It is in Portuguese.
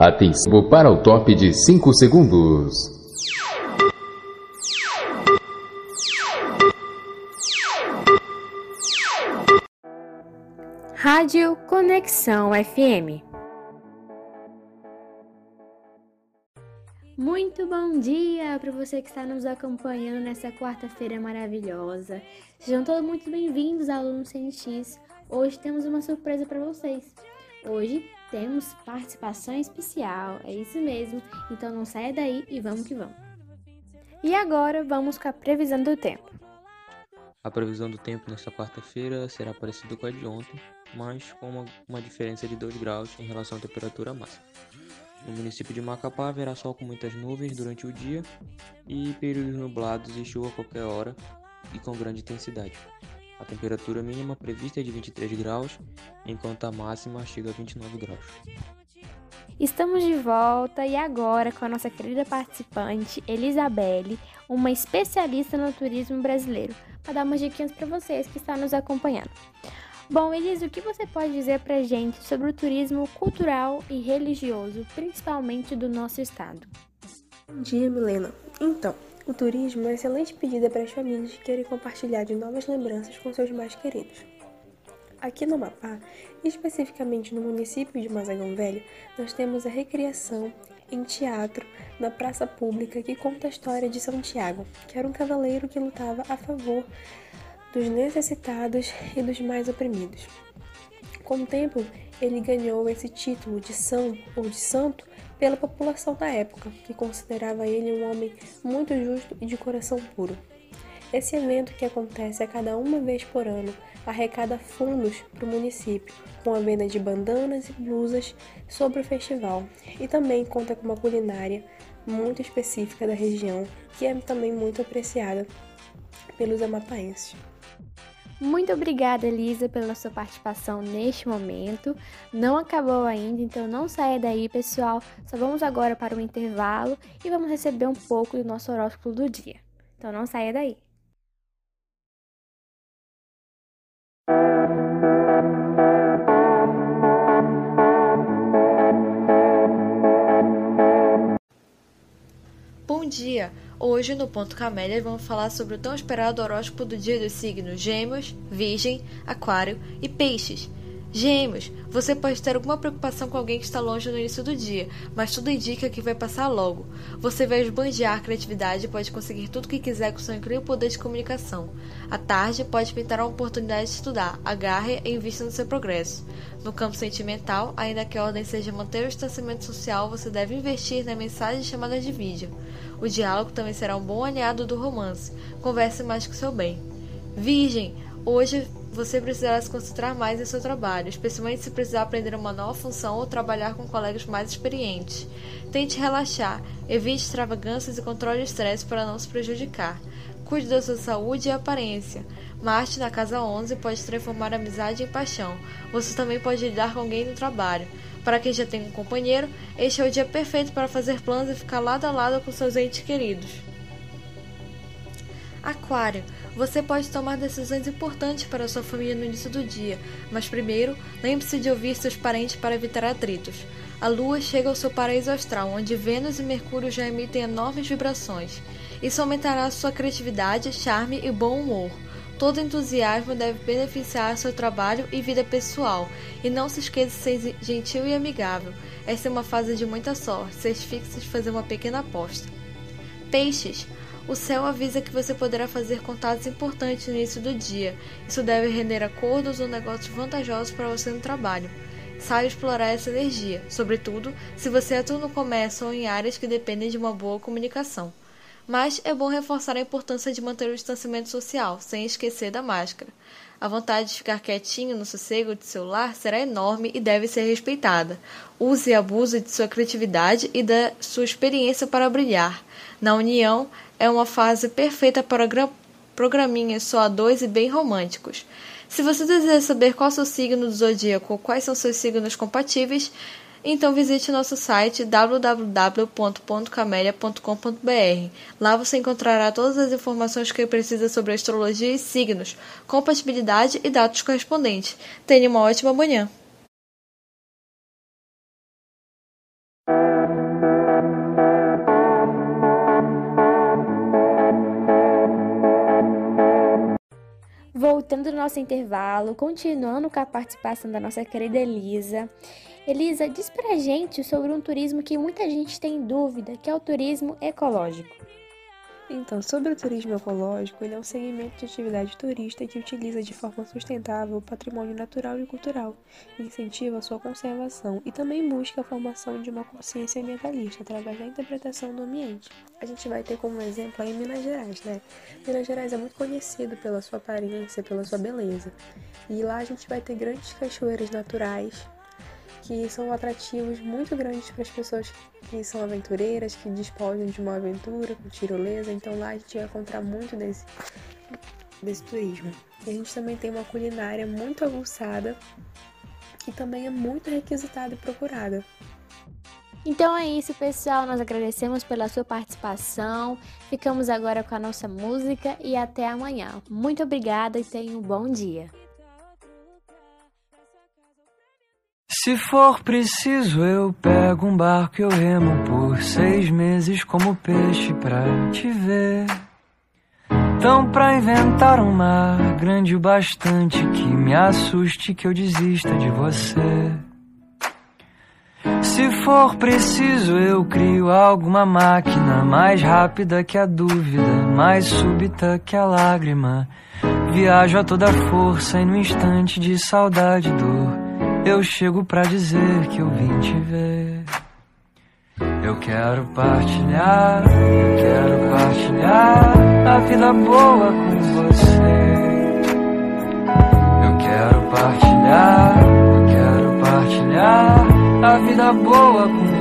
Atenção para o top de 5 segundos. Rádio Conexão FM. Muito bom dia para você que está nos acompanhando nessa quarta-feira maravilhosa. Sejam todos muito bem-vindos, alunos CNX. Hoje temos uma surpresa para vocês. Hoje temos participação especial, é isso mesmo. Então não saia daí e vamos que vamos. E agora vamos com a previsão do tempo. A previsão do tempo nesta quarta-feira será parecida com a de ontem, mas com uma, uma diferença de 2 graus em relação à temperatura máxima. No município de Macapá haverá sol com muitas nuvens durante o dia e períodos nublados e chuva a qualquer hora e com grande intensidade. A temperatura mínima prevista é de 23 graus, enquanto a máxima chega a 29 graus. Estamos de volta e agora com a nossa querida participante Elisabelle, uma especialista no turismo brasileiro, para dar umas dicas para vocês que estão nos acompanhando. Bom, Elis, o que você pode dizer para gente sobre o turismo cultural e religioso, principalmente do nosso estado? Bom dia, Milena. Então, o turismo é uma excelente pedida para as famílias que querem compartilhar de novas lembranças com seus mais queridos. Aqui no Amapá, especificamente no município de Mazagão Velho, nós temos a recriação em teatro na praça pública que conta a história de São Tiago, que era um cavaleiro que lutava a favor dos necessitados e dos mais oprimidos. Com o tempo, ele ganhou esse título de São ou de Santo pela população da época, que considerava ele um homem muito justo e de coração puro. Esse evento, que acontece a cada uma vez por ano, arrecada fundos para o município, com a venda de bandanas e blusas sobre o festival, e também conta com uma culinária muito específica da região, que é também muito apreciada pelos amapaenses. Muito obrigada, Elisa, pela sua participação neste momento. Não acabou ainda, então não saia daí, pessoal. Só vamos agora para o intervalo e vamos receber um pouco do nosso horóscopo do dia. Então não saia daí. Dia! Hoje no Ponto Camélia vamos falar sobre o tão esperado horóscopo do dia dos signos Gêmeos, Virgem, Aquário e Peixes. Gêmeos, você pode ter alguma preocupação com alguém que está longe no início do dia, mas tudo indica que vai passar logo. Você vai esbanjar a criatividade e pode conseguir tudo o que quiser com seu incrível poder de comunicação. À tarde, pode pintar uma oportunidade de estudar, agarre e invista no seu progresso. No campo sentimental, ainda que a ordem seja manter o distanciamento social, você deve investir na mensagem chamadas de vídeo. O diálogo também será um bom aliado do romance. Converse mais com seu bem. Virgem, hoje você precisará se concentrar mais em seu trabalho, especialmente se precisar aprender uma nova função ou trabalhar com colegas mais experientes. Tente relaxar, evite extravagâncias e controle o estresse para não se prejudicar. Cuide da sua saúde e aparência. Marte na casa 11 pode transformar amizade em paixão. Você também pode lidar com alguém no trabalho. Para quem já tem um companheiro, este é o dia perfeito para fazer planos e ficar lado a lado com seus entes queridos. Aquário, você pode tomar decisões importantes para sua família no início do dia, mas primeiro, lembre-se de ouvir seus parentes para evitar atritos. A Lua chega ao seu paraíso astral, onde Vênus e Mercúrio já emitem enormes vibrações. Isso aumentará sua criatividade, charme e bom humor. Todo entusiasmo deve beneficiar seu trabalho e vida pessoal, e não se esqueça de ser gentil e amigável. Esta é uma fase de muita sorte, certifique-se de fazer uma pequena aposta. Peixes, o céu avisa que você poderá fazer contatos importantes no início do dia. Isso deve render acordos ou negócios vantajosos para você no trabalho. Saiba explorar essa energia, sobretudo se você atua no comércio ou em áreas que dependem de uma boa comunicação. Mas é bom reforçar a importância de manter o distanciamento social, sem esquecer da máscara. A vontade de ficar quietinho no sossego de seu lar será enorme e deve ser respeitada. Use e abuse de sua criatividade e da sua experiência para brilhar. Na união, é uma fase perfeita para programinhas dois e bem românticos. Se você deseja saber qual é o seu signo do zodíaco ou quais são seus signos compatíveis, então visite nosso site www.pontocamelia.com.br. Lá você encontrará todas as informações que precisa sobre astrologia e signos, compatibilidade e dados correspondentes. Tenha uma ótima manhã! Voltando do nosso intervalo, continuando com a participação da nossa querida Elisa. Elisa, diz pra gente sobre um turismo que muita gente tem dúvida, que é o turismo ecológico. Então, sobre o turismo ecológico, ele é um segmento de atividade turística que utiliza de forma sustentável o patrimônio natural e cultural, incentiva sua conservação e também busca a formação de uma consciência ambientalista através da interpretação do ambiente. A gente vai ter como exemplo aí Minas Gerais, né? Minas Gerais é muito conhecido pela sua aparência, pela sua beleza. E lá a gente vai ter grandes cachoeiras naturais, que são atrativos muito grandes para as pessoas que são aventureiras, que despojam de uma aventura com tirolesa. Então lá a gente vai encontrar muito desse, desse turismo. E a gente também tem uma culinária muito aguçada, que também é muito requisitada e procurada. Então é isso, pessoal. Nós agradecemos pela sua participação. Ficamos agora com a nossa música e até amanhã. Muito obrigada e tenha um bom dia. Se for preciso, eu pego um barco e eu remo por seis meses como peixe pra te ver. Então, pra inventar um mar grande o bastante que me assuste que eu desista de você. Se for preciso, eu crio alguma máquina mais rápida que a dúvida, mais súbita que a lágrima. Viajo a toda força e no instante de saudade e dor eu chego pra dizer que eu vim te ver. Eu quero partilhar, eu quero partilhar a vida boa com você. Eu quero partilhar, eu quero partilhar a vida boa com você.